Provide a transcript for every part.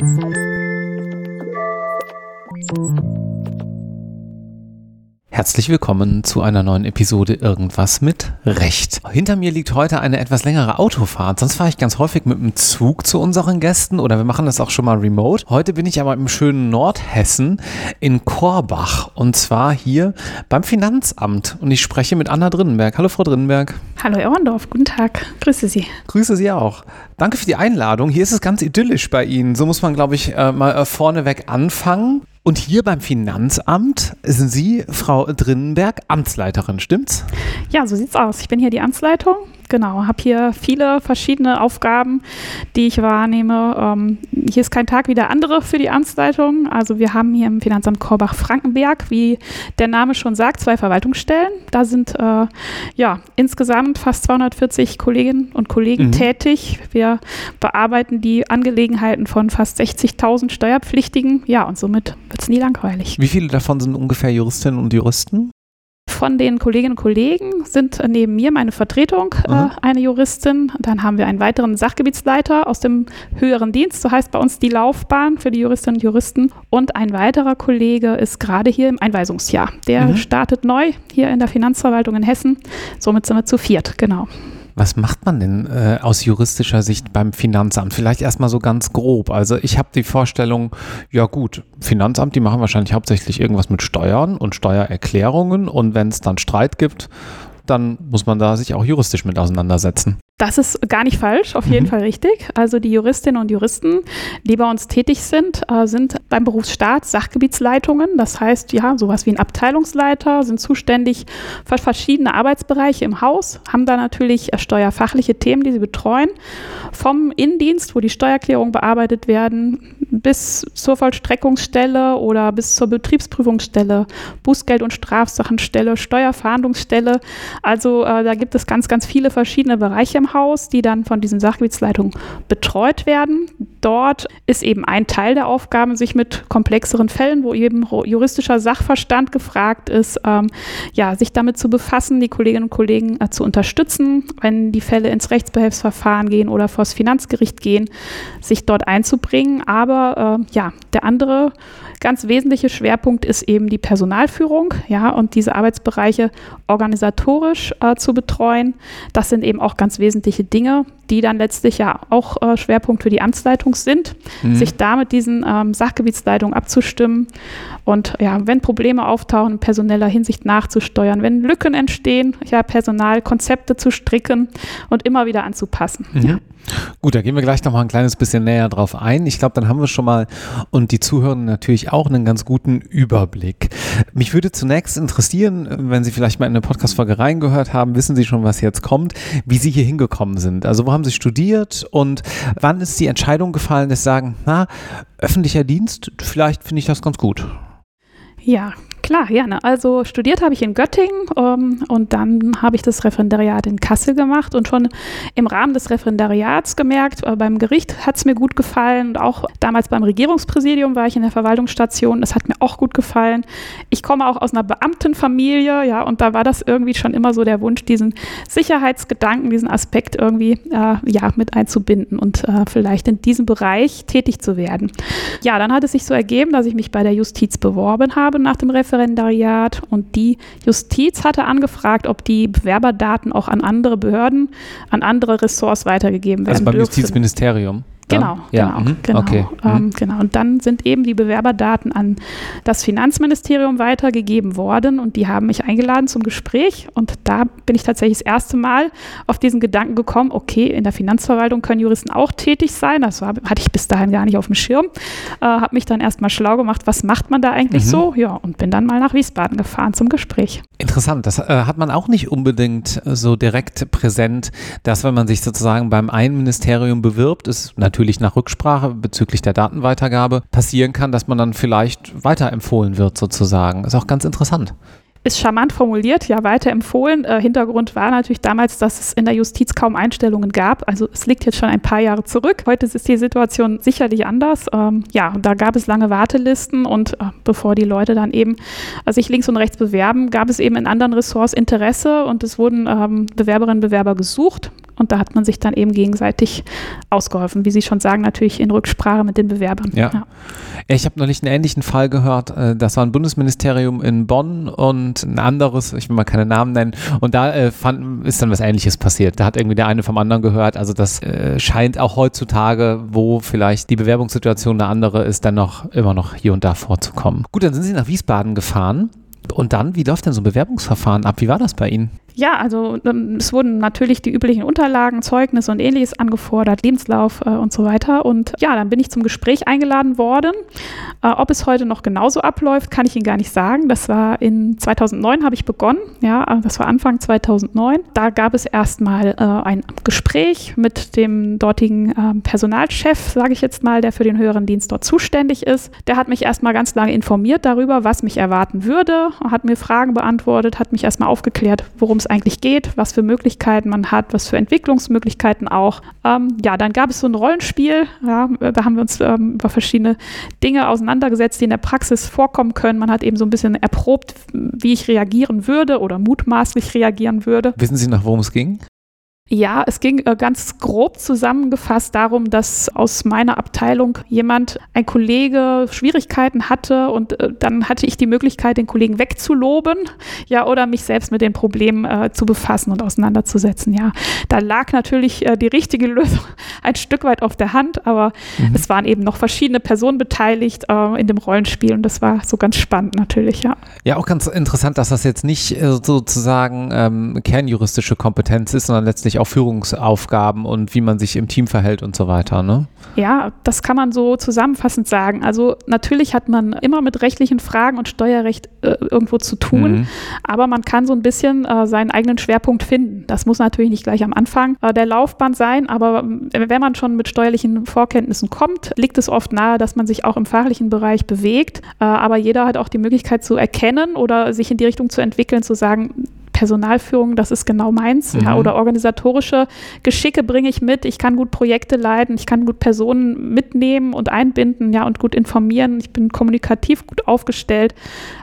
Thank you. Herzlich willkommen zu einer neuen Episode Irgendwas mit Recht. Hinter mir liegt heute eine etwas längere Autofahrt. Sonst fahre ich ganz häufig mit dem Zug zu unseren Gästen oder wir machen das auch schon mal remote. Heute bin ich aber im schönen Nordhessen in Korbach und zwar hier beim Finanzamt und ich spreche mit Anna Drinnenberg. Hallo Frau Drinnenberg. Hallo Erwandorf, guten Tag. Grüße Sie. Grüße Sie auch. Danke für die Einladung. Hier ist es ganz idyllisch bei Ihnen. So muss man, glaube ich, äh, mal äh, vorneweg anfangen. Und hier beim Finanzamt sind Sie, Frau Drinnenberg, Amtsleiterin, stimmt's? Ja, so sieht's aus. Ich bin hier die Amtsleitung Genau, habe hier viele verschiedene Aufgaben, die ich wahrnehme. Ähm, hier ist kein Tag wie der andere für die Amtsleitung. Also wir haben hier im Finanzamt Korbach-Frankenberg, wie der Name schon sagt, zwei Verwaltungsstellen. Da sind äh, ja insgesamt fast 240 Kolleginnen und Kollegen mhm. tätig. Wir bearbeiten die Angelegenheiten von fast 60.000 Steuerpflichtigen. Ja, und somit wird es nie langweilig. Wie viele davon sind ungefähr Juristinnen und Juristen? Von den Kolleginnen und Kollegen sind neben mir meine Vertretung, äh, eine Juristin. Dann haben wir einen weiteren Sachgebietsleiter aus dem höheren Dienst, so heißt bei uns die Laufbahn für die Juristinnen und Juristen. Und ein weiterer Kollege ist gerade hier im Einweisungsjahr. Der mhm. startet neu hier in der Finanzverwaltung in Hessen. Somit sind wir zu viert, genau. Was macht man denn äh, aus juristischer Sicht beim Finanzamt? Vielleicht erstmal so ganz grob. Also ich habe die Vorstellung, ja gut, Finanzamt, die machen wahrscheinlich hauptsächlich irgendwas mit Steuern und Steuererklärungen und wenn es dann Streit gibt, dann muss man da sich auch juristisch mit auseinandersetzen. Das ist gar nicht falsch, auf jeden mhm. Fall richtig. Also die Juristinnen und Juristen, die bei uns tätig sind, äh, sind beim Berufsstaat Sachgebietsleitungen. Das heißt, ja, sowas wie ein Abteilungsleiter, sind zuständig für verschiedene Arbeitsbereiche im Haus, haben da natürlich äh, steuerfachliche Themen, die sie betreuen. Vom Innendienst, wo die Steuererklärungen bearbeitet werden, bis zur Vollstreckungsstelle oder bis zur Betriebsprüfungsstelle, Bußgeld- und Strafsachenstelle, Steuerfahndungsstelle. Also äh, da gibt es ganz, ganz viele verschiedene Bereiche im Haus, die dann von diesen Sachgebietsleitungen betreut werden. Dort ist eben ein Teil der Aufgaben, sich mit komplexeren Fällen, wo eben juristischer Sachverstand gefragt ist, ähm, ja, sich damit zu befassen, die Kolleginnen und Kollegen äh, zu unterstützen, wenn die Fälle ins Rechtsbehelfsverfahren gehen oder vor das Finanzgericht gehen, sich dort einzubringen. Aber äh, ja, der andere ganz wesentliche Schwerpunkt ist eben die Personalführung, ja, und diese Arbeitsbereiche organisatorisch äh, zu betreuen. Das sind eben auch ganz wesentliche Dinge, die dann letztlich ja auch äh, Schwerpunkt für die Amtsleitung sind, mhm. sich da mit diesen ähm, Sachgebietsleitungen abzustimmen und ja, wenn Probleme auftauchen, in personeller Hinsicht nachzusteuern, wenn Lücken entstehen, ja, Personalkonzepte zu stricken und immer wieder anzupassen. Mhm. Ja. Gut, da gehen wir gleich noch mal ein kleines bisschen näher drauf ein. Ich glaube, dann haben wir schon mal und die Zuhörer natürlich auch einen ganz guten Überblick. Mich würde zunächst interessieren, wenn Sie vielleicht mal in eine Podcast-Folge reingehört haben, wissen Sie schon, was jetzt kommt, wie Sie hier hingekommen sind. Also, wo haben Sie studiert und wann ist die Entscheidung gefallen, dass Sie sagen, na, öffentlicher Dienst, vielleicht finde ich das ganz gut? Ja, Klar, gerne. Also studiert habe ich in Göttingen ähm, und dann habe ich das Referendariat in Kassel gemacht und schon im Rahmen des Referendariats gemerkt, äh, beim Gericht hat es mir gut gefallen und auch damals beim Regierungspräsidium war ich in der Verwaltungsstation, das hat mir auch gut gefallen. Ich komme auch aus einer Beamtenfamilie, ja, und da war das irgendwie schon immer so der Wunsch, diesen Sicherheitsgedanken, diesen Aspekt irgendwie äh, ja, mit einzubinden und äh, vielleicht in diesem Bereich tätig zu werden. Ja, dann hat es sich so ergeben, dass ich mich bei der Justiz beworben habe nach dem Referendariat Referendariat und die Justiz hatte angefragt, ob die Bewerberdaten auch an andere Behörden, an andere Ressorts weitergegeben werden. Also beim dürfen. Justizministerium. Genau, ja. genau, mhm. genau, okay. ähm, mhm. genau. Und dann sind eben die Bewerberdaten an das Finanzministerium weitergegeben worden und die haben mich eingeladen zum Gespräch und da bin ich tatsächlich das erste Mal auf diesen Gedanken gekommen, okay, in der Finanzverwaltung können Juristen auch tätig sein. Das war, hatte ich bis dahin gar nicht auf dem Schirm. Äh, habe mich dann erstmal schlau gemacht, was macht man da eigentlich mhm. so? Ja, und bin dann mal nach Wiesbaden gefahren zum Gespräch. Interessant, das äh, hat man auch nicht unbedingt so direkt präsent, dass wenn man sich sozusagen beim einen Ministerium bewirbt, ist natürlich natürlich nach Rücksprache bezüglich der Datenweitergabe passieren kann, dass man dann vielleicht weiterempfohlen wird sozusagen. Ist auch ganz interessant ist charmant formuliert, ja, weiterempfohlen. Äh, Hintergrund war natürlich damals, dass es in der Justiz kaum Einstellungen gab. Also es liegt jetzt schon ein paar Jahre zurück. Heute ist die Situation sicherlich anders. Ähm, ja, da gab es lange Wartelisten und äh, bevor die Leute dann eben äh, sich links und rechts bewerben, gab es eben in anderen Ressorts Interesse und es wurden ähm, Bewerberinnen und Bewerber gesucht und da hat man sich dann eben gegenseitig ausgeholfen. Wie Sie schon sagen, natürlich in Rücksprache mit den Bewerbern. Ja. ja. Ich habe neulich einen ähnlichen Fall gehört. Äh, das war ein Bundesministerium in Bonn und ein anderes, ich will mal keine Namen nennen. Und da äh, fand, ist dann was Ähnliches passiert. Da hat irgendwie der eine vom anderen gehört. Also das äh, scheint auch heutzutage, wo vielleicht die Bewerbungssituation eine andere ist, dann noch immer noch hier und da vorzukommen. Gut, dann sind Sie nach Wiesbaden gefahren. Und dann, wie läuft denn so ein Bewerbungsverfahren ab? Wie war das bei Ihnen? Ja, also ähm, es wurden natürlich die üblichen Unterlagen, Zeugnisse und ähnliches angefordert, Lebenslauf äh, und so weiter. Und ja, dann bin ich zum Gespräch eingeladen worden. Äh, ob es heute noch genauso abläuft, kann ich Ihnen gar nicht sagen. Das war in 2009 habe ich begonnen. Ja, äh, das war Anfang 2009. Da gab es erstmal äh, ein Gespräch mit dem dortigen ähm, Personalchef, sage ich jetzt mal, der für den höheren Dienst dort zuständig ist. Der hat mich erstmal ganz lange informiert darüber, was mich erwarten würde, hat mir Fragen beantwortet, hat mich erstmal aufgeklärt, worum es eigentlich geht, was für Möglichkeiten man hat, was für Entwicklungsmöglichkeiten auch. Ähm, ja, dann gab es so ein Rollenspiel. Ja, da haben wir uns ähm, über verschiedene Dinge auseinandergesetzt, die in der Praxis vorkommen können. Man hat eben so ein bisschen erprobt, wie ich reagieren würde oder mutmaßlich reagieren würde. Wissen Sie noch, worum es ging? Ja, es ging äh, ganz grob zusammengefasst darum, dass aus meiner Abteilung jemand, ein Kollege, Schwierigkeiten hatte und äh, dann hatte ich die Möglichkeit, den Kollegen wegzuloben, ja, oder mich selbst mit den Problemen äh, zu befassen und auseinanderzusetzen. Ja, da lag natürlich äh, die richtige Lösung ein Stück weit auf der Hand, aber mhm. es waren eben noch verschiedene Personen beteiligt äh, in dem Rollenspiel und das war so ganz spannend natürlich, ja. Ja, auch ganz interessant, dass das jetzt nicht äh, sozusagen ähm, kernjuristische Kompetenz ist, sondern letztlich auch Führungsaufgaben und wie man sich im Team verhält und so weiter, ne? Ja, das kann man so zusammenfassend sagen. Also natürlich hat man immer mit rechtlichen Fragen und Steuerrecht äh, irgendwo zu tun, mhm. aber man kann so ein bisschen äh, seinen eigenen Schwerpunkt finden. Das muss natürlich nicht gleich am Anfang äh, der Laufbahn sein, aber äh, wenn man schon mit steuerlichen Vorkenntnissen kommt, liegt es oft nahe, dass man sich auch im fachlichen Bereich bewegt. Äh, aber jeder hat auch die Möglichkeit zu erkennen oder sich in die Richtung zu entwickeln, zu sagen, Personalführung, das ist genau meins. Mhm. Ja, oder organisatorische Geschicke bringe ich mit. Ich kann gut Projekte leiten, ich kann gut Personen mitnehmen und einbinden, ja, und gut informieren. Ich bin kommunikativ gut aufgestellt.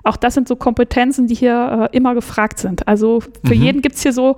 Auch das sind so Kompetenzen, die hier äh, immer gefragt sind. Also für mhm. jeden gibt es hier so,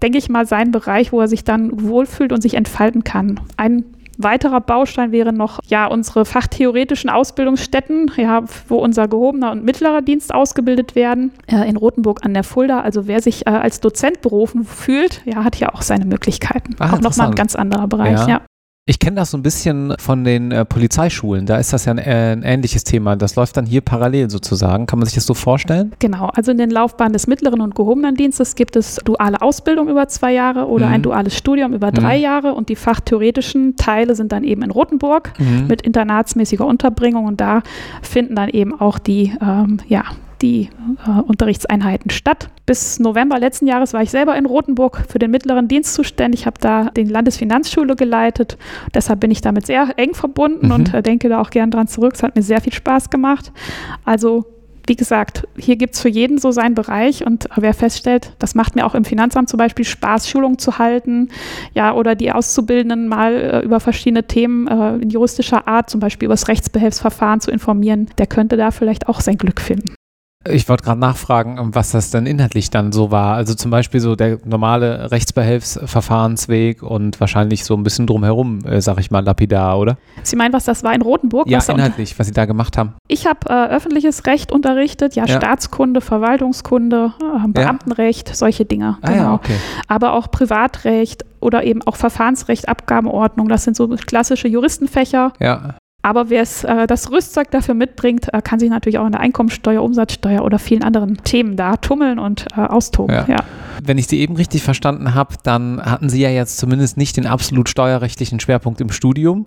denke ich mal, seinen Bereich, wo er sich dann wohlfühlt und sich entfalten kann. Ein Weiterer Baustein wäre noch ja unsere fachtheoretischen Ausbildungsstätten, ja, wo unser gehobener und mittlerer Dienst ausgebildet werden. Äh, in Rothenburg an der Fulda. Also wer sich äh, als Dozent berufen fühlt, ja, hat ja auch seine Möglichkeiten. Ah, auch nochmal ein ganz anderer Bereich, ja. ja. Ich kenne das so ein bisschen von den äh, Polizeischulen. Da ist das ja ein, äh, ein, ähnliches Thema. Das läuft dann hier parallel sozusagen. Kann man sich das so vorstellen? Genau. Also in den Laufbahnen des mittleren und gehobenen Dienstes gibt es duale Ausbildung über zwei Jahre oder mhm. ein duales Studium über drei mhm. Jahre. Und die fachtheoretischen Teile sind dann eben in Rothenburg mhm. mit internatsmäßiger Unterbringung. Und da finden dann eben auch die ähm, ja, die äh, Unterrichtseinheiten statt. Bis November letzten Jahres war ich selber in Rothenburg für den mittleren Dienst zuständig, Ich habe da die Landesfinanzschule geleitet. Deshalb bin ich damit sehr eng verbunden mhm. und äh, denke da auch gern dran zurück. Es hat mir sehr viel Spaß gemacht. Also wie gesagt, hier gibt es für jeden so seinen Bereich und wer feststellt, das macht mir auch im Finanzamt zum Beispiel Spaß, Schulungen zu halten, ja, oder die Auszubildenden mal äh, über verschiedene Themen äh, in juristischer Art, zum Beispiel über das Rechtsbehelfsverfahren zu informieren, der könnte da vielleicht auch sein Glück finden. Ich wollte gerade nachfragen, was das denn inhaltlich dann so war. Also zum Beispiel so der normale Rechtsbehelfsverfahrensweg und wahrscheinlich so ein bisschen drumherum, äh, sag ich mal, lapidar, oder? Sie meinen, was das war in Rotenburg? Ja, was inhaltlich, was Sie da gemacht haben. Ich habe äh, öffentliches Recht unterrichtet, ja, ja. Staatskunde, Verwaltungskunde, äh, Beamtenrecht, ja. solche Dinge. Ah, genau. Ja, okay. Aber auch Privatrecht oder eben auch Verfahrensrecht, Abgabenordnung, das sind so klassische Juristenfächer. Ja. Aber wer es, äh, das Rüstzeug dafür mitbringt, äh, kann sich natürlich auch in der Einkommensteuer, Umsatzsteuer oder vielen anderen Themen da tummeln und äh, austoben. Ja. ja. Wenn ich Sie eben richtig verstanden habe, dann hatten Sie ja jetzt zumindest nicht den absolut steuerrechtlichen Schwerpunkt im Studium,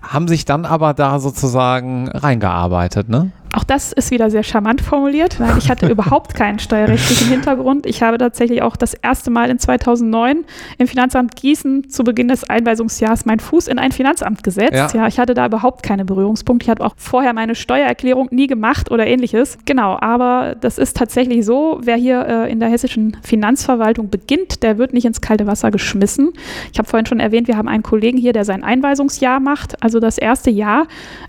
haben sich dann aber da sozusagen reingearbeitet, ne? Auch das ist wieder sehr charmant formuliert, weil ich hatte überhaupt keinen steuerrechtlichen Hintergrund. Ich habe tatsächlich auch das erste Mal in 2009 im Finanzamt Gießen zu Beginn des Einweisungsjahres meinen Fuß in ein Finanzamt gesetzt. Ja. ja, ich hatte da überhaupt keine Berührungspunkte. Ich hatte auch vorher meine Steuererklärung nie gemacht oder ähnliches. Genau, aber das ist tatsächlich so, wer hier äh, in der hessischen Finanzverwaltung beginnt, der wird nicht ins kalte Wasser geschmissen. Ich habe vorhin schon erwähnt, wir haben einen Kollegen hier, der sein Einweisungsjahr macht. Also das erste Jahr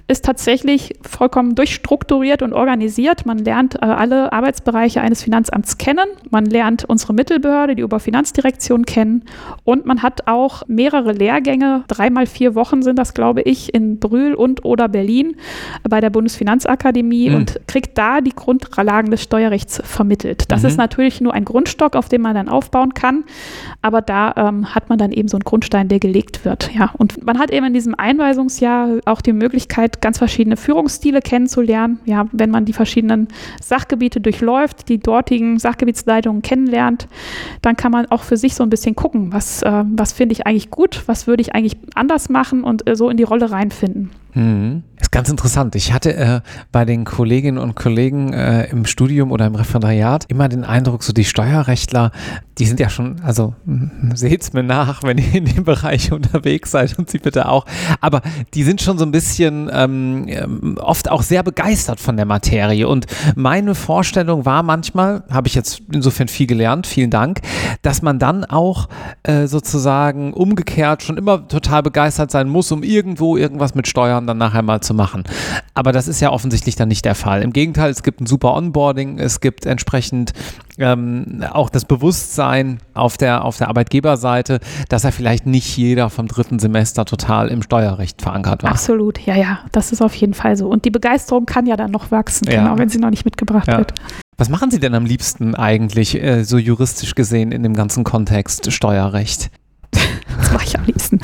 ist tatsächlich vollkommen durchstrukturiert strukturiert und organisiert. Man lernt äh, alle Arbeitsbereiche eines Finanzamts kennen. Man lernt unsere Mittelbehörde, die Oberfinanzdirektion kennen. Und man hat auch mehrere Lehrgänge, dreimal vier Wochen sind das, glaube ich, in Brühl und oder Berlin bei der Bundesfinanzakademie mhm. und kriegt da die Grundlagen des Steuerrechts vermittelt. Das mhm. ist natürlich nur ein Grundstock, auf dem man dann aufbauen kann. Aber da ähm, hat man dann eben so einen Grundstein, der gelegt wird. Ja. Und man hat eben in diesem Einweisungsjahr auch die Möglichkeit, ganz verschiedene Führungsstile kennenzulernen. Ja, wenn man die verschiedenen Sachgebiete durchläuft, die dortigen Sachgebietsleitungen kennenlernt, dann kann man auch für sich so ein bisschen gucken, was, äh, was finde ich eigentlich gut, was würde ich eigentlich anders machen und äh, so in die Rolle reinfinden. Mhm. Ist ganz interessant. Ich hatte äh, bei den Kolleginnen und Kollegen äh, im Studium oder im Referendariat immer den Eindruck, so die Steuerrechtler, die sind ja schon, also seht's mir nach, wenn ihr in dem Bereich unterwegs seid und sie bitte auch, aber die sind schon so ein bisschen ähm, ähm, oft auch sehr begeistert von der Materie und meine Vorstellung war manchmal, habe ich jetzt insofern viel gelernt, vielen Dank, dass man dann auch äh, sozusagen umgekehrt schon immer total begeistert sein muss, um irgendwo irgendwas mit Steuern dann nachher mal zu machen. Aber das ist ja offensichtlich dann nicht der Fall. Im Gegenteil, es gibt ein super Onboarding, es gibt entsprechend ähm, auch das Bewusstsein auf der, auf der Arbeitgeberseite, dass er vielleicht nicht jeder vom dritten Semester total im Steuerrecht verankert war. Absolut, ja, ja, das ist auf jeden Fall so. Und die Begeisterung kann ja dann noch wachsen, ja. genau, wenn sie noch nicht mitgebracht ja. wird. Was machen Sie denn am liebsten eigentlich, äh, so juristisch gesehen, in dem ganzen Kontext Steuerrecht? Was mache ich am liebsten?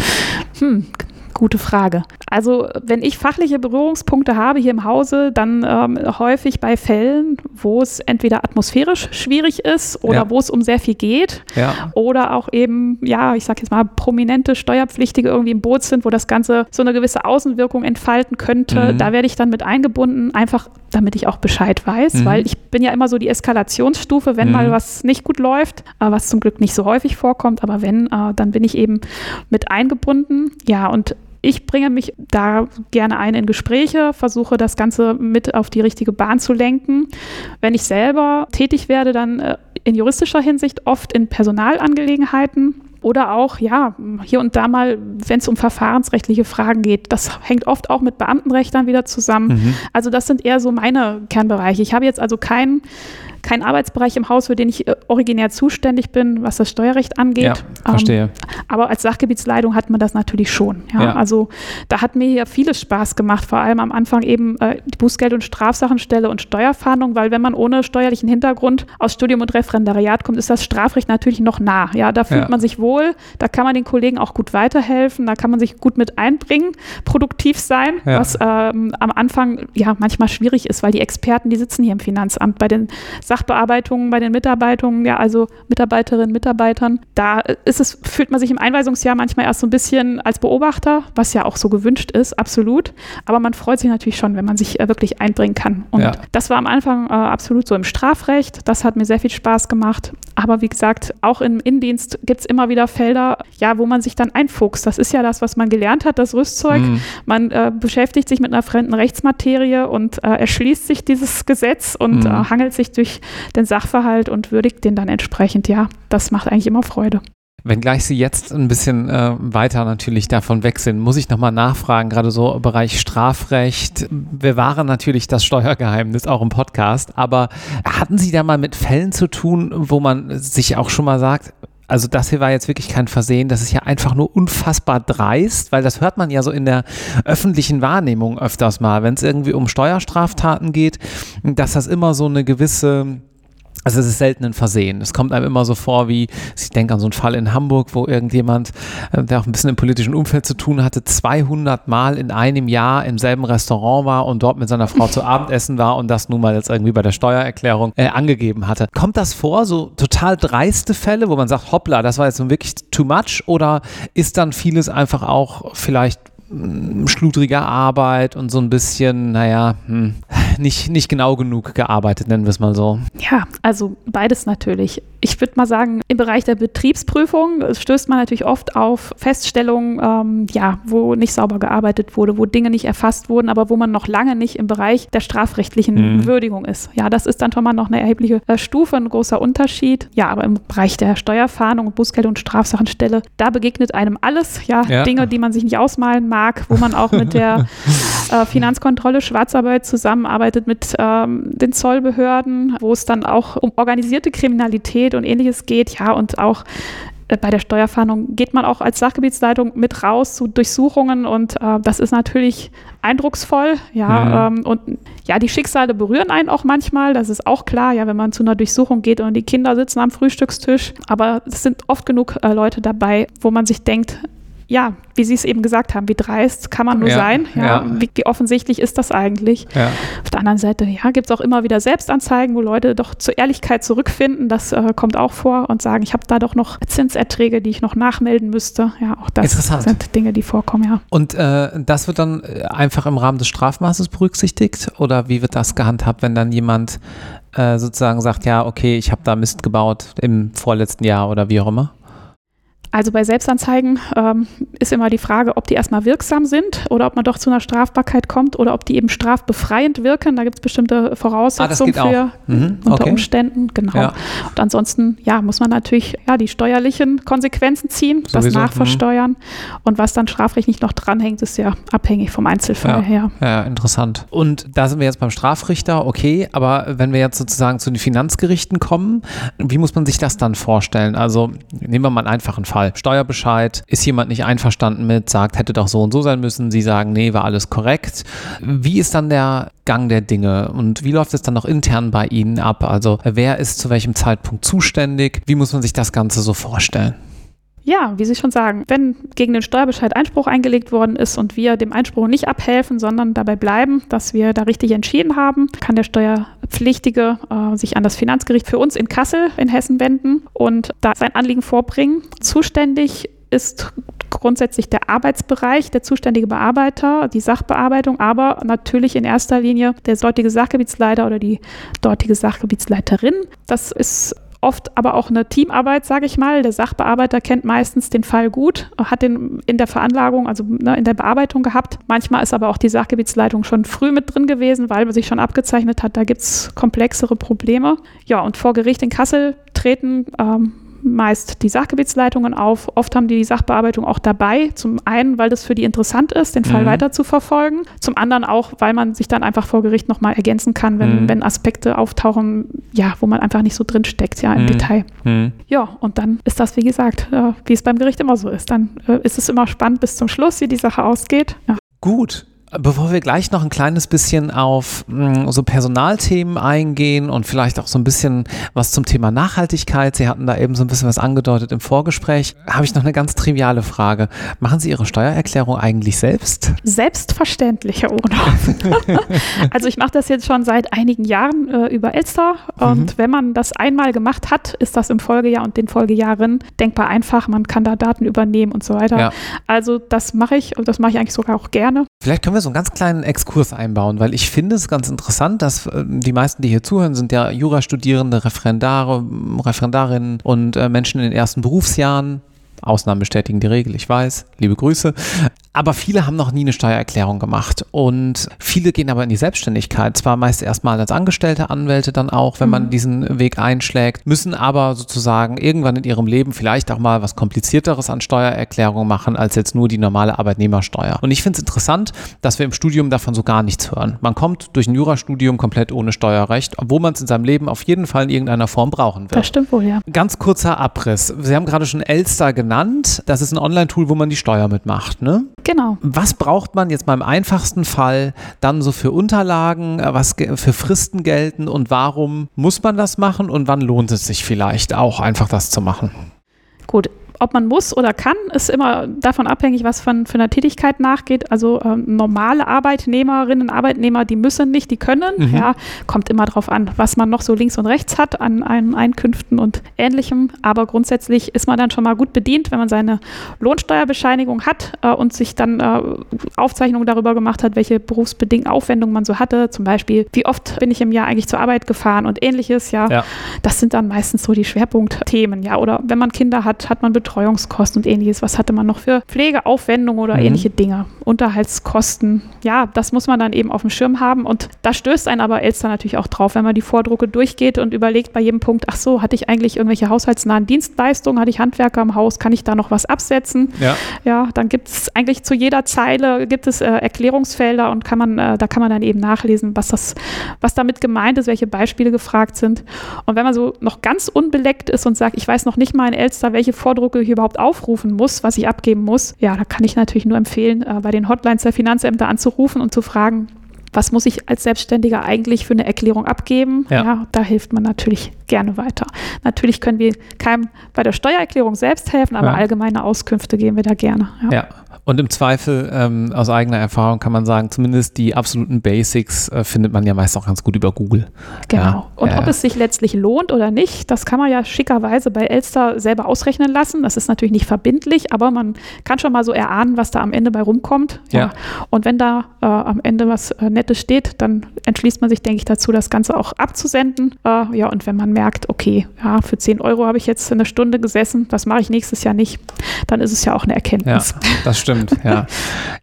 Hm, Gute Frage. Also wenn ich fachliche Berührungspunkte habe hier im Hause, dann ähm, häufig bei Fällen, wo es entweder atmosphärisch schwierig ist oder ja. wo es um sehr viel geht ja. oder auch eben, ja, ich sage jetzt mal, prominente Steuerpflichtige irgendwie im Boot sind, wo das Ganze so eine gewisse Außenwirkung entfalten könnte. Mhm. Da werde ich dann mit eingebunden, einfach damit ich auch Bescheid weiß, mhm. weil ich bin ja immer so die Eskalationsstufe, wenn mhm. mal was nicht gut läuft, äh, was zum Glück nicht so häufig vorkommt, aber wenn, äh, dann bin ich eben mit eingebunden. Ja, und ich bringe mich da gerne ein in Gespräche, versuche das Ganze mit auf die richtige Bahn zu lenken. Wenn ich selber tätig werde, dann äh, in juristischer Hinsicht oft in Personalangelegenheiten. Oder auch, ja, hier und da mal, wenn es um verfahrensrechtliche Fragen geht. Das hängt oft auch mit Beamtenrecht dann wieder zusammen. Mhm. Also das sind eher so meine Kernbereiche. Ich habe jetzt also keinen kein Arbeitsbereich im Haus, für den ich äh, originär zuständig bin, was das Steuerrecht angeht. Ja, verstehe. Ähm, aber als Sachgebietsleitung hat man das natürlich schon. Ja? ja. Also da hat mir ja vieles Spaß gemacht, vor allem am Anfang eben äh, die Bußgeld- und Strafsachenstelle und Steuerfahndung, weil wenn man ohne steuerlichen Hintergrund aus Studium und Referendariat kommt, ist das Strafrecht natürlich noch nah. Ja, da fühlt ja. man sich wohl, da kann man den Kollegen auch gut weiterhelfen, da kann man sich gut mit einbringen, produktiv sein, ja. was ähm, am Anfang ja manchmal schwierig ist, weil die Experten, die sitzen hier im Finanzamt bei den Sachbearbeitungen bei den Mitarbeitungen, ja, also Mitarbeiterinnen, Mitarbeitern. Da ist es, fühlt man sich im Einweisungsjahr manchmal erst so ein bisschen als Beobachter, was ja auch so gewünscht ist, absolut. Aber man freut sich natürlich schon, wenn man sich äh, wirklich einbringen kann. Und ja. das war am Anfang äh, absolut so im Strafrecht. Das hat mir sehr viel Spaß gemacht. Aber wie gesagt, auch im Innendienst gibt es immer wieder Felder, ja, wo man sich dann einfuchst. Das ist ja das, was man gelernt hat, das Rüstzeug. Mhm. Man äh, beschäftigt sich mit einer fremden Rechtsmaterie und äh, erschließt sich dieses Gesetz und mhm. Äh, hangelt sich durch den Sachverhalt und würdigt den dann entsprechend. Ja, das macht eigentlich immer Freude. Wenngleich Sie jetzt ein bisschen äh, weiter natürlich davon weg sind, muss ich nochmal nachfragen, gerade so im Bereich Strafrecht. Wir waren natürlich das Steuergeheimnis auch im Podcast, aber hatten Sie da mal mit Fällen zu tun, wo man sich auch schon mal sagt, also das hier war jetzt wirklich kein Versehen, das ist ja einfach nur unfassbar dreist, weil das hört man ja so in der öffentlichen Wahrnehmung öfters mal, wenn es irgendwie um Steuerstraftaten geht, dass das immer so eine gewisse also es ist selten ein Versehen. Es kommt einem immer so vor, wie ich denke an so einen Fall in Hamburg, wo irgendjemand, äh, der auch ein bisschen im politischen Umfeld zu tun hatte, 200 Mal in einem Jahr im selben Restaurant war und dort mit seiner Frau zu Abendessen war und das nun mal jetzt irgendwie bei der Steuererklärung äh, angegeben hatte. Kommt das vor, so total dreiste Fälle, wo man sagt, hoppla, das war jetzt wirklich too much oder ist dann vieles einfach auch vielleicht schludrige Arbeit und so ein bisschen, naja, hm, nicht, nicht genau genug gearbeitet, nennen wir es mal so. Ja, also beides natürlich. Ich würde mal sagen, im Bereich der Betriebsprüfung stößt man natürlich oft auf Feststellungen, ähm, ja, wo nicht sauber gearbeitet wurde, wo Dinge nicht erfasst wurden, aber wo man noch lange nicht im Bereich der strafrechtlichen mhm. Würdigung ist. Ja, das ist dann schon mal noch eine erhebliche äh, Stufe, ein großer Unterschied. Ja, aber im Bereich der Steuerfahndung, Bußgeld und Strafsachenstelle, da begegnet einem alles, ja, ja, Dinge, die man sich nicht ausmalen mag, wo man auch mit der äh, Finanzkontrolle, Schwarzarbeit zusammenarbeitet mit ähm, den Zollbehörden, wo es dann auch um organisierte Kriminalität und ähnliches geht, ja, und auch äh, bei der Steuerfahndung geht man auch als Sachgebietsleitung mit raus zu Durchsuchungen und äh, das ist natürlich eindrucksvoll. Ja, mhm. ähm, und ja, die Schicksale berühren einen auch manchmal, das ist auch klar, ja, wenn man zu einer Durchsuchung geht und die Kinder sitzen am Frühstückstisch. Aber es sind oft genug äh, Leute dabei, wo man sich denkt, ja, wie Sie es eben gesagt haben, wie dreist kann man nur ja, sein? Ja, ja. Wie, wie, offensichtlich ist das eigentlich? Auf der anderen Seite, ja, gibt es auch immer wieder Selbstanzeigen, wo Leute doch zur Ehrlichkeit zurückfinden. Das äh, kommt auch vor und sagen, ich habe da doch noch Zinserträge, die ich noch nachmelden müsste. Ja, auch das sind Dinge, die vorkommen, ja. Und äh, das wird dann äh, einfach im Rahmen des Strafmaßes berücksichtigt? Oder wie wird das gehandhabt, wenn dann jemand äh, sozusagen sagt, ja, okay, ich habe da Mist gebaut im vorletzten Jahr oder wie auch immer? Also bei Selbstanzeigen ähm, ist immer die Frage, ob die erstmal wirksam sind oder ob man doch zu einer Strafbarkeit kommt oder ob die eben strafbefreiend wirken. Da gibt es bestimmte Voraussetzungen ah, für mhm, unter okay. Umständen. Genau. Ja. Und ansonsten ja, muss man natürlich ja, die steuerlichen Konsequenzen ziehen, Sowieso, das nachversteuern. Mhm. Und was dann strafrechtlich noch dranhängt, ist ja abhängig vom Einzelfall ja. her. Ja, interessant. Und da sind wir jetzt beim Strafrichter, okay, aber wenn wir jetzt sozusagen zu den Finanzgerichten kommen, wie muss man sich das dann vorstellen? Also nehmen wir mal einen einfachen Fall. Fall. Steuerbescheid, ist jemand nicht einverstanden mit, sagt, hätte doch so und so sein müssen, sie sagen, nee, war alles korrekt. Wie ist dann der Gang der Dinge und wie läuft es dann noch intern bei Ihnen ab? Also wer ist zu welchem Zeitpunkt zuständig? Wie muss man sich das Ganze so vorstellen? Ja, wie Sie schon sagen, wenn gegen den Steuerbescheid Einspruch eingelegt worden ist und wir dem Einspruch nicht abhelfen, sondern dabei bleiben, dass wir da richtig entschieden haben, kann der Steuerpflichtige äh, sich an das Finanzgericht für uns in Kassel in Hessen wenden und da sein Anliegen vorbringen. Zuständig ist grundsätzlich der Arbeitsbereich, der zuständige Bearbeiter, die Sachbearbeitung, aber natürlich in erster Linie der dortige Sachgebietsleiter oder die dortige Sachgebietsleiterin. Das ist oft aber auch eine Teamarbeit, sage ich mal. Der Sachbearbeiter kennt meistens den Fall gut, hat den in der Veranlagung, also ne, in der Bearbeitung gehabt. Manchmal ist aber auch die Sachgebietsleitung schon früh mit drin gewesen, weil man sich schon abgezeichnet hat, da gibt es komplexere Probleme. Ja, und vor Gericht in Kassel treten ähm, meist die Sachgebietsleitungen auf. Oft haben die die Sachbearbeitung auch dabei. Zum einen, weil das für die interessant ist, den Fall mhm. weiter zu verfolgen. Zum anderen auch, weil man sich dann einfach vor Gericht nochmal ergänzen kann, wenn, mhm. wenn Aspekte auftauchen, ja, wo man einfach nicht so drin steckt, ja, im mhm. Detail. Mhm. Ja, und dann ist das, wie gesagt, äh, wie es beim Gericht immer so ist. Dann äh, ist es immer spannend bis zum Schluss, wie die Sache ausgeht. Ja. Gut, Bevor wir gleich noch ein kleines bisschen auf mh, mm, so Personalthemen eingehen und vielleicht auch so ein bisschen was zum Thema Nachhaltigkeit, Sie hatten da eben so ein bisschen was angedeutet im Vorgespräch, habe ich noch eine ganz triviale Frage. Machen Sie Ihre Steuererklärung eigentlich selbst? Selbstverständlich, Herr Ohnhoff. also ich mache das jetzt schon seit einigen Jahren äh, über Elster und mhm. wenn man das einmal gemacht hat, ist das im Folgejahr und den Folgejahren denkbar einfach. Man kann da Daten übernehmen und so weiter. Ja. Also das mache ich und das mache ich eigentlich sogar auch gerne. Vielleicht können wir so einen ganz kleinen Exkurs einbauen, weil ich finde es ganz interessant, dass äh, die meisten, die hier zuhören, sind ja Jurastudierende, Referendare, Referendarinnen und äh, Menschen in den ersten Berufsjahren. Ausnahmen bestätigen die Regel, ich weiß. Liebe Grüße. Aber viele haben noch nie eine Steuererklärung gemacht und viele gehen aber in die Selbstständigkeit. Zwar meist erstmal als Angestellte, Anwälte dann auch, wenn man mhm. diesen Weg einschlägt, müssen aber sozusagen irgendwann in ihrem Leben vielleicht auch mal was komplizierteres an Steuererklärung machen als jetzt nur die normale Arbeitnehmersteuer. Und ich finde es interessant, dass wir im Studium davon so gar nichts hören. Man kommt durch ein Jurastudium komplett ohne Steuerrecht, obwohl man es in seinem Leben auf jeden Fall in irgendeiner Form brauchen wird. Das stimmt wohl, ja. Ganz kurzer Abriss. Sie haben gerade schon Elster genannt. Das ist ein Online-Tool, wo man die Steuer mitmacht, ne? Genau. Was braucht man jetzt beim einfachsten Fall dann so für Unterlagen, äh, was für Fristen gelten und warum muss man das machen und wann lohnt es sich vielleicht auch einfach das zu machen? Gut, ob man muss oder kann, ist immer davon abhängig, was von, für eine Tätigkeit nachgeht. Also ähm, normale Arbeitnehmerinnen, Arbeitnehmer, die müssen nicht, die können. Mhm. Ja, kommt immer darauf an, was man noch so links und rechts hat an, an Einkünften und Ähnlichem. Aber grundsätzlich ist man dann schon mal gut bedient, wenn man seine Lohnsteuerbescheinigung hat äh, und sich dann äh, Aufzeichnungen darüber gemacht hat, welche berufsbedingten Aufwendungen man so hatte. Zum Beispiel, wie oft bin ich im Jahr eigentlich zur Arbeit gefahren und ähnliches. Ja, ja. das sind dann meistens so die Schwerpunktthemen. Ja, oder wenn man Kinder hat, hat man Betreuung Betreuungskosten und ähnliches. Was hatte man noch für Pflegeaufwendungen oder mhm. ähnliche Dinge? Unterhaltskosten. Ja, das muss man dann eben auf dem Schirm haben. Und da stößt ein aber Elster natürlich auch drauf, wenn man die Vordrucke durchgeht und überlegt bei jedem Punkt, ach so, hatte ich eigentlich irgendwelche haushaltsnahen Dienstleistungen, hatte ich Handwerker im Haus, kann ich da noch was absetzen? Ja, Ja, dann gibt es eigentlich zu jeder Zeile gibt es äh, Erklärungsfelder und kann man, äh, da kann man dann eben nachlesen, was das, was damit gemeint ist, welche Beispiele gefragt sind. Und wenn man so noch ganz unbeleckt ist und sagt, ich weiß noch nicht mal in Elster, welche Vordrucke ich überhaupt aufrufen muss, was ich abgeben muss, ja, da kann ich natürlich nur empfehlen, äh, bei den Hotlines der Finanzämter anzurufen und zu fragen, was muss ich als Selbstständiger eigentlich für eine Erklärung abgeben? Ja. da hilft man natürlich gerne weiter. Natürlich können wir keinem bei der Steuererklärung selbst helfen, aber Ja. allgemeine Auskünfte geben wir da gerne. ja. Und im Zweifel, ähm, aus eigener Erfahrung kann man sagen, zumindest die absoluten Basics äh, findet man ja meist auch ganz gut über Google. Genau. Ja, Und ja, ob ja. es sich letztlich lohnt oder nicht, das kann man ja schickerweise bei Elster selber ausrechnen lassen. Das ist natürlich nicht verbindlich, aber man kann schon mal so erahnen, was da am Ende bei rumkommt. Ja. Und wenn da äh, am Ende was äh, Nettes steht, dann entschließt man sich, denke ich, dazu, das Ganze auch abzusenden. Äh, ja, und wenn man merkt, okay, ja, für 10 Euro habe ich jetzt eine Stunde gesessen, das mache ich nächstes Jahr nicht, dann ist es ja auch eine Ja, Erkenntnis. das stimmt, ja.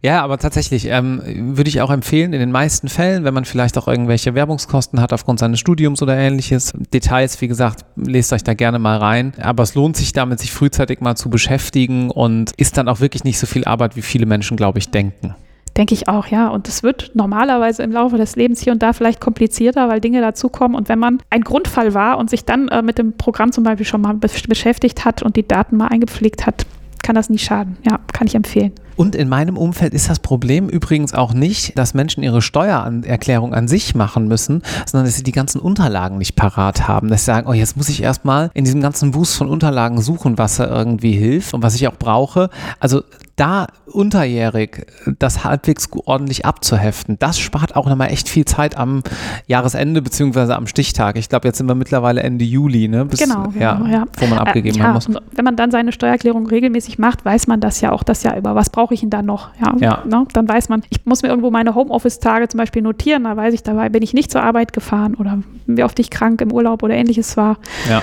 Ja, aber tatsächlich ähm, würde ich auch empfehlen, in den meisten Fällen, wenn man vielleicht auch irgendwelche Werbungskosten hat aufgrund seines Studiums oder ähnliches, Details, wie gesagt, lest euch da gerne mal rein. Aber es lohnt sich damit, sich frühzeitig mal zu beschäftigen und ist dann auch wirklich nicht so viel Arbeit, wie viele Menschen, glaube ich, denken. Denke ich auch, ja. Und es wird normalerweise im Laufe des Lebens hier und da vielleicht komplizierter, weil Dinge dazukommen. Und wenn man ein Grundfall war und sich dann äh, mit dem Programm zum Beispiel schon mal be beschäftigt hat und die Daten mal eingepflegt hat, kann das nie schaden. Ja, kann ich empfehlen. Und in meinem Umfeld ist das Problem übrigens auch nicht, dass Menschen ihre Steuererklärung an sich machen müssen, sondern dass sie die ganzen Unterlagen nicht parat haben. Dass sie sagen, oh, jetzt muss ich erstmal in diesem ganzen Wust von Unterlagen suchen, was da irgendwie hilft und was ich auch brauche. Also da unterjährig das halbwegs ordentlich abzuheften, das spart auch nochmal echt viel Zeit am Jahresende beziehungsweise am Stichtag. Ich glaube, jetzt sind wir mittlerweile Ende Juli, ne? Bis, Genau, genau, ja. Wo man abgegeben äh, ja, haben muss. Wenn man dann seine Steuererklärung regelmäßig macht, weiß man das ja auch das Jahr über. Was brauche ich denn da noch? Ja, Ja. Ne? Dann weiß man, ich muss mir irgendwo meine Homeoffice-Tage zum Beispiel notieren. Da weiß ich, dabei bin ich nicht zur Arbeit gefahren oder wie oft ich krank im Urlaub oder ähnliches war. Ja.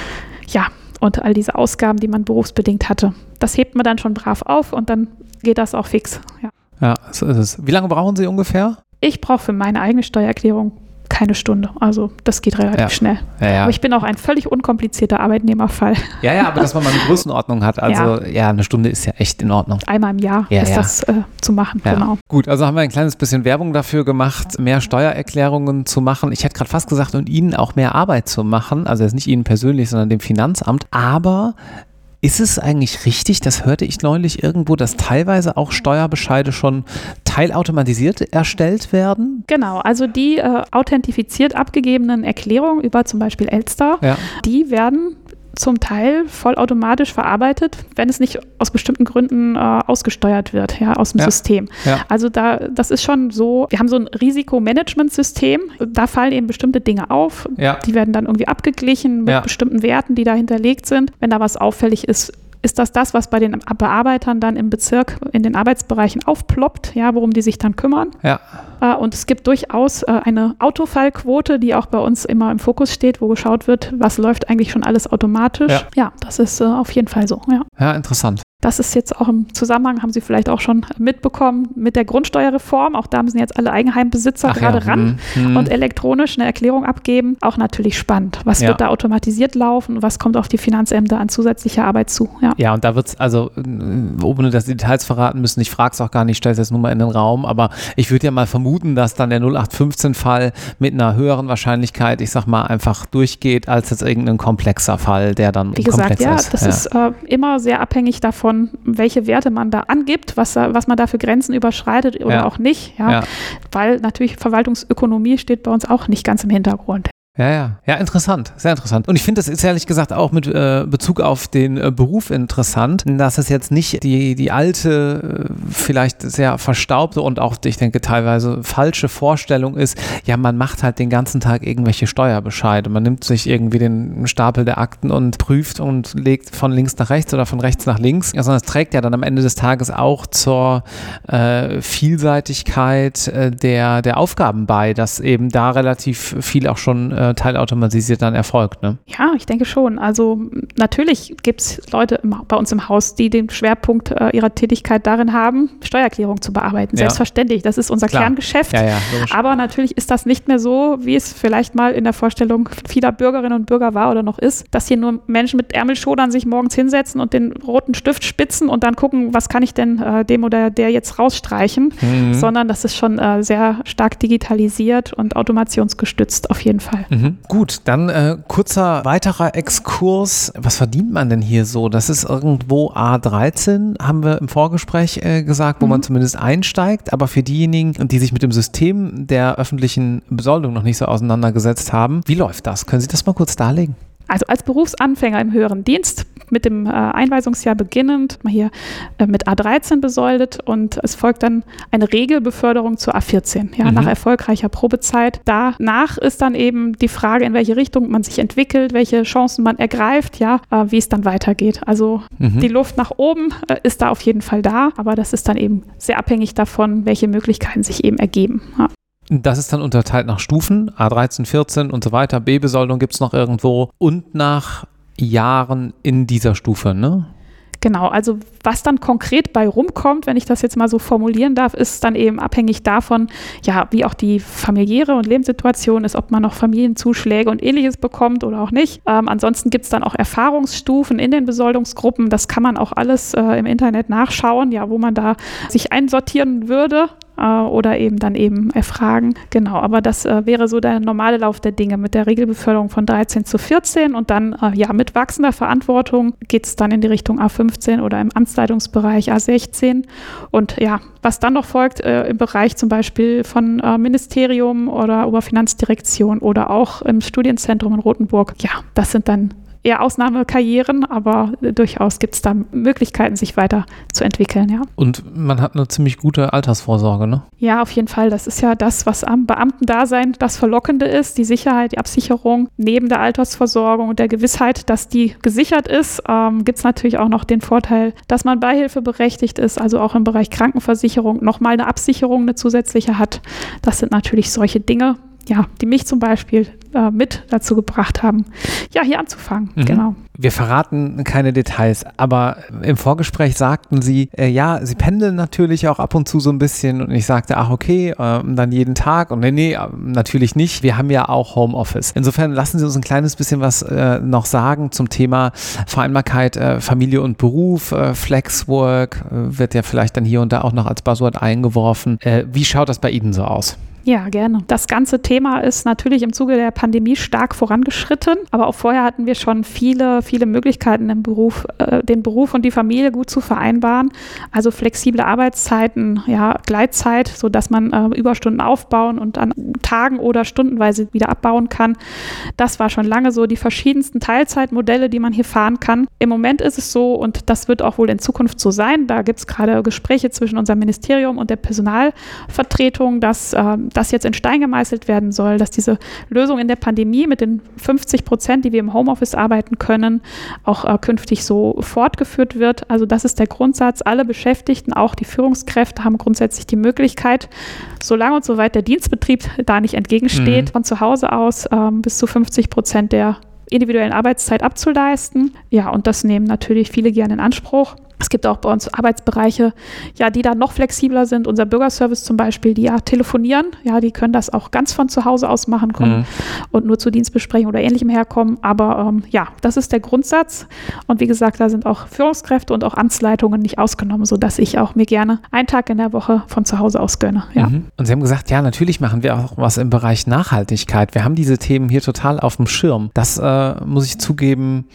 Ja, und all diese Ausgaben, die man berufsbedingt hatte. Das hebt man dann schon brav auf und dann geht das auch fix. Ja. Ja, so ist es. Wie lange brauchen Sie ungefähr? Ich brauche für meine eigene Steuererklärung keine Stunde. Also das geht relativ Ja. schnell. Ja, ja. Aber ich bin auch ein völlig unkomplizierter Arbeitnehmerfall. Ja, ja, aber dass man mal eine Größenordnung hat. Also ja, eine Stunde ist ja echt in Ordnung. Einmal im Jahr Ja, ist das äh, zu machen. Ja. Genau. Gut, also haben wir ein kleines bisschen Werbung dafür gemacht, mehr Steuererklärungen zu machen. Ich hätte gerade fast gesagt, und Ihnen auch mehr Arbeit zu machen. Also jetzt nicht Ihnen persönlich, sondern dem Finanzamt. Aber ist es eigentlich richtig, das hörte ich neulich irgendwo, dass teilweise auch Steuerbescheide schon teilautomatisiert erstellt werden? Genau, also die äh, authentifiziert abgegebenen Erklärungen über zum Beispiel Elster, Ja. die werden zum Teil vollautomatisch verarbeitet, wenn es nicht aus bestimmten Gründen äh, ausgesteuert wird, ja, aus dem Ja. System. Ja. Also da, das ist schon so, wir haben so ein Risikomanagementsystem, da fallen eben bestimmte Dinge auf, Ja. die werden dann irgendwie abgeglichen mit bestimmten Werten, die da hinterlegt sind. Wenn da was auffällig ist, ist das das, was bei den Bearbeitern dann im Bezirk in den Arbeitsbereichen aufploppt, ja, worum die sich dann kümmern. Ja. Äh, Und es gibt durchaus äh, eine Autofallquote, die auch bei uns immer im Fokus steht, wo geschaut wird, was läuft eigentlich schon alles automatisch. Ja. das ist äh, auf jeden Fall so. Ja. Ja, interessant. Das ist jetzt auch im Zusammenhang, haben Sie vielleicht auch schon mitbekommen, mit der Grundsteuerreform. Auch da müssen jetzt alle Eigenheimbesitzer Ach gerade ja. ran hm, hm. und elektronisch eine Erklärung abgeben. Auch natürlich spannend. Was Ja. wird da automatisiert laufen? Was kommt auf die Finanzämter an zusätzlicher Arbeit zu? Ja. Ja, und da wird es, also, äh, ohne dass die Details verraten müssen, ich frage es auch gar nicht, stelle es jetzt nur mal in den Raum, aber ich würde ja mal vermuten, dass dann der 0815-Fall mit einer höheren Wahrscheinlichkeit, ich sag mal, einfach durchgeht, als jetzt irgendein komplexer Fall, der dann Wie gesagt, ja, ist. das ist äh, immer sehr abhängig davon, welche Werte man da angibt, was, was man da für Grenzen überschreitet oder Ja. auch nicht. Ja. Ja. Weil natürlich Verwaltungsökonomie steht bei uns auch nicht ganz im Hintergrund. Ja, ja, ja, interessant, sehr interessant. Und ich finde, das ist ehrlich gesagt auch mit äh, Bezug auf den äh, Beruf interessant, dass es jetzt nicht die, die alte, äh, vielleicht sehr verstaubte und auch, ich denke, teilweise falsche Vorstellung ist, ja, man macht halt den ganzen Tag irgendwelche Steuerbescheide. Man nimmt sich irgendwie den Stapel der Akten und prüft und legt von links nach rechts oder von rechts nach links, ja, sondern es trägt ja dann am Ende des Tages auch zur äh, Vielseitigkeit äh, der, der Aufgaben bei, dass eben da relativ viel auch schon äh, teilautomatisiert dann erfolgt. Ne? Ja, ich denke schon. Also natürlich gibt es Leute im, bei uns im Haus, die den Schwerpunkt äh, ihrer Tätigkeit darin haben, Steuererklärung zu bearbeiten. Ja. Selbstverständlich, das ist unser Klar. Kerngeschäft. Ja, ja, Aber natürlich ist das nicht mehr so, wie es vielleicht mal in der Vorstellung vieler Bürgerinnen und Bürger war oder noch ist, dass hier nur Menschen mit Ärmelschodern sich morgens hinsetzen und den roten Stift spitzen und dann gucken, was kann ich denn äh, dem oder der jetzt rausstreichen, mhm. sondern das ist schon äh, sehr stark digitalisiert und automationsgestützt auf jeden Fall. Mhm. Gut, dann äh, kurzer weiterer Exkurs. Was verdient man denn hier so? Das ist irgendwo A13, haben wir im Vorgespräch äh, gesagt, wo mhm. man zumindest einsteigt. Aber für diejenigen, die sich mit dem System der öffentlichen Besoldung noch nicht so auseinandergesetzt haben, wie läuft das? Können Sie das mal kurz darlegen? Also als Berufsanfänger im höheren Dienst mit dem äh, Einweisungsjahr beginnend, mal hier äh, mit A13 besoldet und es folgt dann eine Regelbeförderung zur A14, ja, mhm. nach erfolgreicher Probezeit. Danach ist dann eben die Frage, in welche Richtung man sich entwickelt, welche Chancen man ergreift, ja, äh, wie es dann weitergeht. Also mhm. die Luft nach oben ist da auf jeden Fall da, aber das ist dann eben sehr abhängig davon, welche Möglichkeiten sich eben ergeben. Ja. Das ist dann unterteilt nach Stufen, A13, 14 und so weiter. B-Besoldung gibt es noch irgendwo und nach Jahren in dieser Stufe, ne? Genau, also was dann konkret bei rumkommt, wenn ich das jetzt mal so formulieren darf, ist dann eben abhängig davon, ja, wie auch die familiäre und Lebenssituation ist, ob man noch Familienzuschläge und ähnliches bekommt oder auch nicht. Ähm, ansonsten gibt es dann auch Erfahrungsstufen in den Besoldungsgruppen. Das kann man auch alles äh, im Internet nachschauen, ja, wo man da sich einsortieren würde äh, oder eben dann eben erfragen. Genau, aber das äh, wäre so der normale Lauf der Dinge mit der Regelbeförderung von 13 zu 14 und dann äh, ja mit wachsender Verantwortung geht es dann in die Richtung A15 oder im Amtsleitungsbereich A16 und ja, was dann noch folgt äh, im Bereich zum Beispiel von äh, Ministerium oder Oberfinanzdirektion oder auch im Studienzentrum in Rothenburg, ja, das sind dann eher Ausnahmekarrieren, aber durchaus gibt es da Möglichkeiten, sich weiterzuentwickeln, ja. Und man hat eine ziemlich gute Altersvorsorge, ne? Ja, auf jeden Fall. Das ist ja das, was am Beamtendasein das Verlockende ist, die Sicherheit, die Absicherung. Neben der Altersversorgung und der Gewissheit, dass die gesichert ist, ähm, gibt es natürlich auch noch den Vorteil, dass man beihilfeberechtigt ist, also auch im Bereich Krankenversicherung nochmal eine Absicherung, eine zusätzliche hat. Das sind natürlich solche Dinge, ja, die mich zum Beispiel äh, mit dazu gebracht haben, ja, hier anzufangen. Mhm. Genau. Wir verraten keine Details, aber im Vorgespräch sagten Sie, äh, ja, Sie pendeln natürlich auch ab und zu so ein bisschen und ich sagte, ach okay, äh, dann jeden Tag und nee, nee, äh, natürlich nicht. Wir haben ja auch Homeoffice. Insofern lassen Sie uns ein kleines bisschen was äh, noch sagen zum Thema Vereinbarkeit äh, Familie und Beruf, äh, Flexwork wird ja vielleicht dann hier und da auch noch als Buzzword eingeworfen. wie schaut das bei Ihnen so aus? Ja, gerne. Das ganze Thema ist natürlich im Zuge der Pandemie stark vorangeschritten, aber auch vorher hatten wir schon viele, viele Möglichkeiten im Beruf, äh, den Beruf und die Familie gut zu vereinbaren. Also flexible Arbeitszeiten, ja, Gleitzeit, sodass man äh, Überstunden aufbauen und an Tagen oder stundenweise wieder abbauen kann. Das war schon lange so. Die verschiedensten Teilzeitmodelle, die man hier fahren kann. Im Moment ist es so und das wird auch wohl in Zukunft so sein. Da gibt es gerade Gespräche zwischen unserem Ministerium und der Personalvertretung, dass äh, das jetzt in Stein gemeißelt werden soll, dass diese Lösung in der Pandemie mit den 50 Prozent, die wir im Homeoffice arbeiten können, auch äh, künftig so fortgeführt wird. Also das ist der Grundsatz. Alle Beschäftigten, auch die Führungskräfte, haben grundsätzlich die Möglichkeit, solange und soweit der Dienstbetrieb da nicht entgegensteht, mhm. von zu Hause aus äh, bis zu 50 Prozent der individuellen Arbeitszeit abzuleisten. Ja, und das nehmen natürlich viele gerne in Anspruch. Es gibt auch bei uns Arbeitsbereiche, ja, die da noch flexibler sind. Unser Bürgerservice zum Beispiel, die ja telefonieren, ja, die können das auch ganz von zu Hause aus machen können mhm. und nur zu Dienstbesprechungen oder ähnlichem herkommen. Aber ähm, ja, das ist der Grundsatz. Und wie gesagt, da sind auch Führungskräfte und auch Amtsleitungen nicht ausgenommen, sodass ich auch mir gerne einen Tag in der Woche von zu Hause aus gönne. Ja. Mhm. Und Sie haben gesagt, ja, natürlich machen wir auch was im Bereich Nachhaltigkeit. Wir haben diese Themen hier total auf dem Schirm. Das äh, muss ich zugeben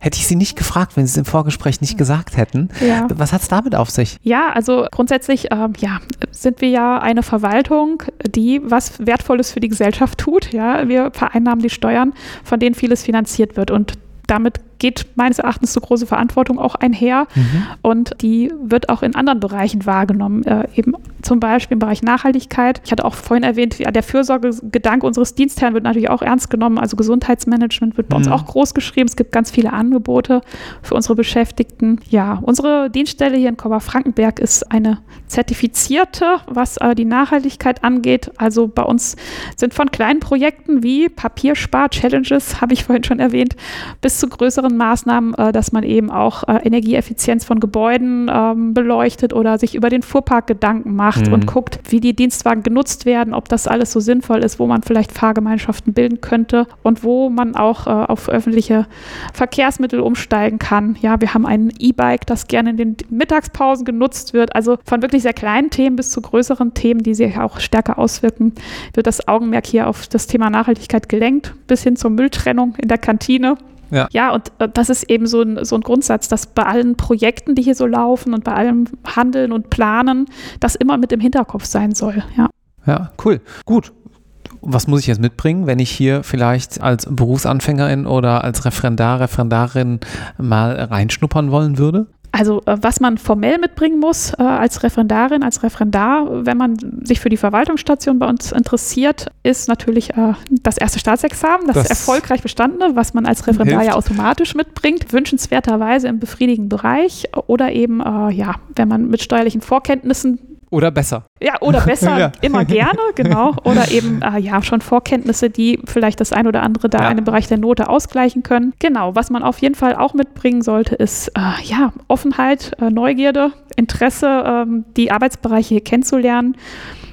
Hätte ich Sie nicht gefragt, wenn Sie es im Vorgespräch nicht gesagt hätten. Ja. Was hat es damit auf sich? Ja, also grundsätzlich ähm, ja, sind wir ja eine Verwaltung, die was Wertvolles für die Gesellschaft tut. Ja? Wir vereinnahmen die Steuern, von denen vieles finanziert wird. Und damit geht meines Erachtens so große Verantwortung auch einher. Mhm. Und die wird auch in anderen Bereichen wahrgenommen, äh, eben zum Beispiel im Bereich Nachhaltigkeit. Ich hatte auch vorhin erwähnt, ja, der Fürsorgegedanke unseres Dienstherrn wird natürlich auch ernst genommen. Also Gesundheitsmanagement wird bei uns Mhm. auch groß geschrieben. Es gibt ganz viele Angebote für unsere Beschäftigten. Ja, unsere Dienststelle hier in Kober-Frankenberg ist eine zertifizierte, was äh, die Nachhaltigkeit angeht. Also bei uns sind von kleinen Projekten wie Papierspar-Challenges, habe ich vorhin schon erwähnt, bis zu größeren Maßnahmen, äh, dass man eben auch äh, Energieeffizienz von Gebäuden ähm, beleuchtet oder sich über den Fuhrpark Gedanken macht Mhm. und guckt, wie die Dienstwagen genutzt werden, ob das alles so sinnvoll ist, wo man vielleicht Fahrgemeinschaften bilden könnte und wo man auch äh, auf öffentliche Verkehrsmittel umsteigen kann. Ja, wir haben ein E-Bike, das gerne in den Mittagspausen genutzt wird. Also von wirklich sehr kleinen Themen bis zu größeren Themen, die sich auch stärker auswirken, wird das Augenmerk hier auf das Thema Nachhaltigkeit gelenkt, bis hin zur Mülltrennung in der Kantine. Ja. ja, und äh, das ist eben so ein, so ein Grundsatz, dass bei allen Projekten, die hier so laufen und bei allem Handeln und Planen, das immer mit im Hinterkopf sein soll. Ja. Ja, cool. Gut. Was muss ich jetzt mitbringen, wenn ich hier vielleicht als Berufsanfängerin oder als Referendar, Referendarin mal reinschnuppern wollen würde? Also äh, was man formell mitbringen muss äh, als Referendarin, als Referendar, wenn man sich für die Verwaltungsstation bei uns interessiert, ist natürlich äh, das erste Staatsexamen, das, Das erfolgreich bestandene, was man als Referendar ja hilft. automatisch mitbringt, wünschenswerterweise im befriedigenden Bereich oder eben, äh, ja, wenn man mit steuerlichen Vorkenntnissen Oder besser? ja, oder besser, Ja. immer gerne, genau. Oder eben, äh, ja, schon Vorkenntnisse, die vielleicht das ein oder andere da Ja. in dem Bereich der Note ausgleichen können. Genau, was man auf jeden Fall auch mitbringen sollte, ist, äh, ja, Offenheit, äh, Neugierde, Interesse, ähm, die Arbeitsbereiche hier kennenzulernen.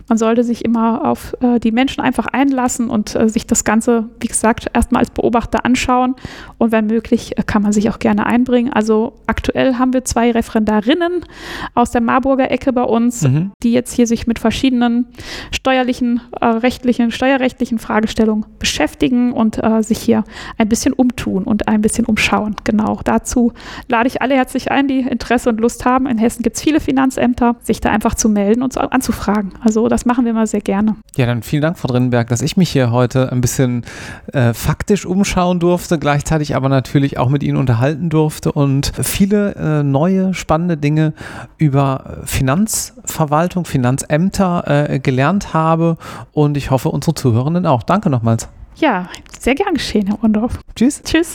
Man sollte sich immer auf äh, die Menschen einfach einlassen und äh, sich das Ganze, wie gesagt, erstmal als Beobachter anschauen. Und wenn möglich, äh, kann man sich auch gerne einbringen. Also aktuell haben wir zwei Referendarinnen aus der Marburger Ecke bei uns, Mhm. die jetzt hier sich mit verschiedenen steuerlichen, äh, rechtlichen, steuerrechtlichen Fragestellungen beschäftigen und äh, sich hier ein bisschen umtun und ein bisschen umschauen. Genau, dazu lade ich alle herzlich ein, die Interesse und Lust haben. In Hessen gibt es viele Finanzämter, sich da einfach zu melden und anzufragen. Also das machen wir mal sehr gerne. Ja, dann vielen Dank, Frau Drinnenberg, dass ich mich hier heute ein bisschen äh, faktisch umschauen durfte, gleichzeitig aber natürlich auch mit Ihnen unterhalten durfte und viele äh, neue, spannende Dinge über Finanzverwaltung, Finanzämter äh, gelernt habe und ich hoffe, unsere Zuhörenden auch. Danke nochmals. Ja, sehr gern geschehen, Herr Undorf. Tschüss. Tschüss.